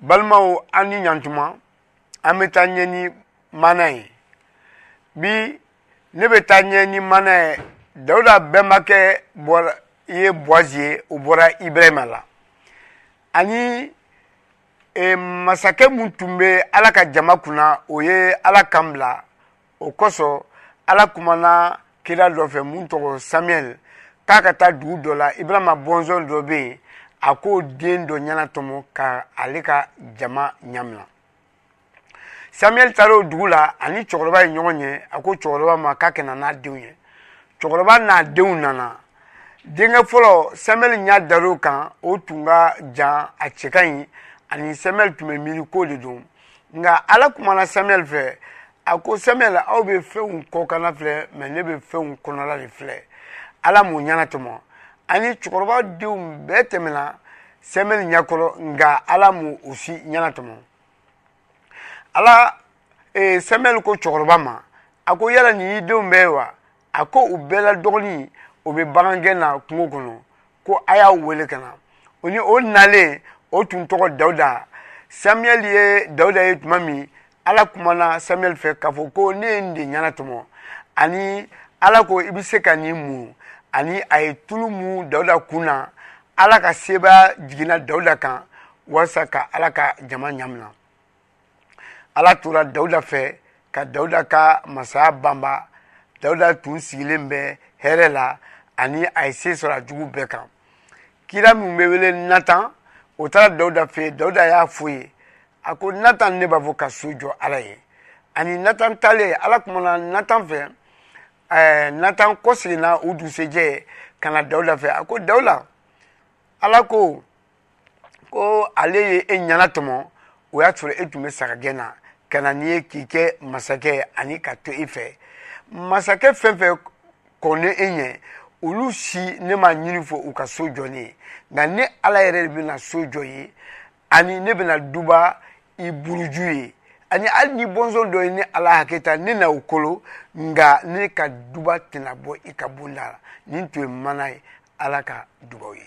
balimaw an ni ɲantuma an bɛ taa ɲɛ ni mana ye bi ne bɛ taa ɲɛ ni mana ye dawuda bɛnbakɛ bɔra i ye bɔzi ye o bɔra ibɛrɛma la ani e, masakɛ min tun bɛ ala ka jama kunna o ye ala kan bila o kosɔn ala kumana kira dɔ fɛ mun tɔgɔ samuɛl k'a ka taa dugu dɔ la ibrahima bɔnsɔn dɔ bɛ yen a k'o den dɔ ɲɛna tɔmɔ ka ale ka jama ɲamina samuɛl taara o dugu la ani cɛkɔrɔba ye ɲɔgɔn ye a ko cɛkɔrɔba ma k'a kana n'a denw ye cɛkɔrɔba n'a denw nana denkɛ fɔlɔ samɛli ɲa dar'o kan o tun ka jan a cɛ ka ɲi ani samɛli tun bɛ miiri ko de don nka ala kumana samɛli fɛ a ko samɛli aw bɛ fɛnw kɔkanna filɛ mɛ ne bɛ fɛnw kɔnɔla de filɛ ala m'o ɲɛna tɔmɔ ani cɛkɔrɔba denw bɛɛ tɛmɛna samɛli ɲɛkɔrɔ nka ala m'o o si ɲɛna tɔmɔ ala ee samɛli ko cɛkɔrɔba ma a ko yala nin y'i denw bɛɛ ye wa a ko u bɛɛ la dɔgɔnin o bɛ bagankɛ na kungo kɔnɔ ko a y'a wele ka na o ni o nalen o tun tɔgɔ dawuda samiyɛli ye dawuda ye tuma min ala kumana samiyɛli fɛ k'a fɔ ko ne ye nin de ɲɛna tɔmɔ ani ala ko i bɛ se ka nin mun ani a ye tulu mun dawuda kun na ala ka sebaaya jiginna dawuda kan walasa ka ala ka jama ɲamina ala tora dawuda fɛ ka dawuda ka masaya banba dawuda tun sigilen bɛ hɛrɛ la ani a ye se sɔrɔ a jugu bɛɛ kan kira min bɛ wele natan o taara dawuda fɛ yen dawuda y'a f'u ye a ko natan ne b'a fɔ ka so jɔ ala ye ani natan talen ala kumana natan fɛ ɛɛ natan kɔseginna u dusɛjɛ ka na dawuda fɛ a ko dawuda ala ko ko ale ye e ɲɛna tɔmɔ o y'a sɔrɔ e tun bɛ sagagɛn na ka na n'i ye k'i kɛ masakɛ ani ka to i fɛ masakɛ fɛn fɛn kɔnnen e ɲɛ olu si ne ma ɲini fɔ u ka so jɔ ne ye nka ne ala yɛrɛ de bɛna so jɔ ye ani ne bɛna duba i buruju ye ani hali ni bɔnsɔn dɔ ye ne ala hakɛ ta ne na u kolo nka ne ka duba tɛna bɔ i ka bonda la nin tun ye mana ye ala ka dubaw ye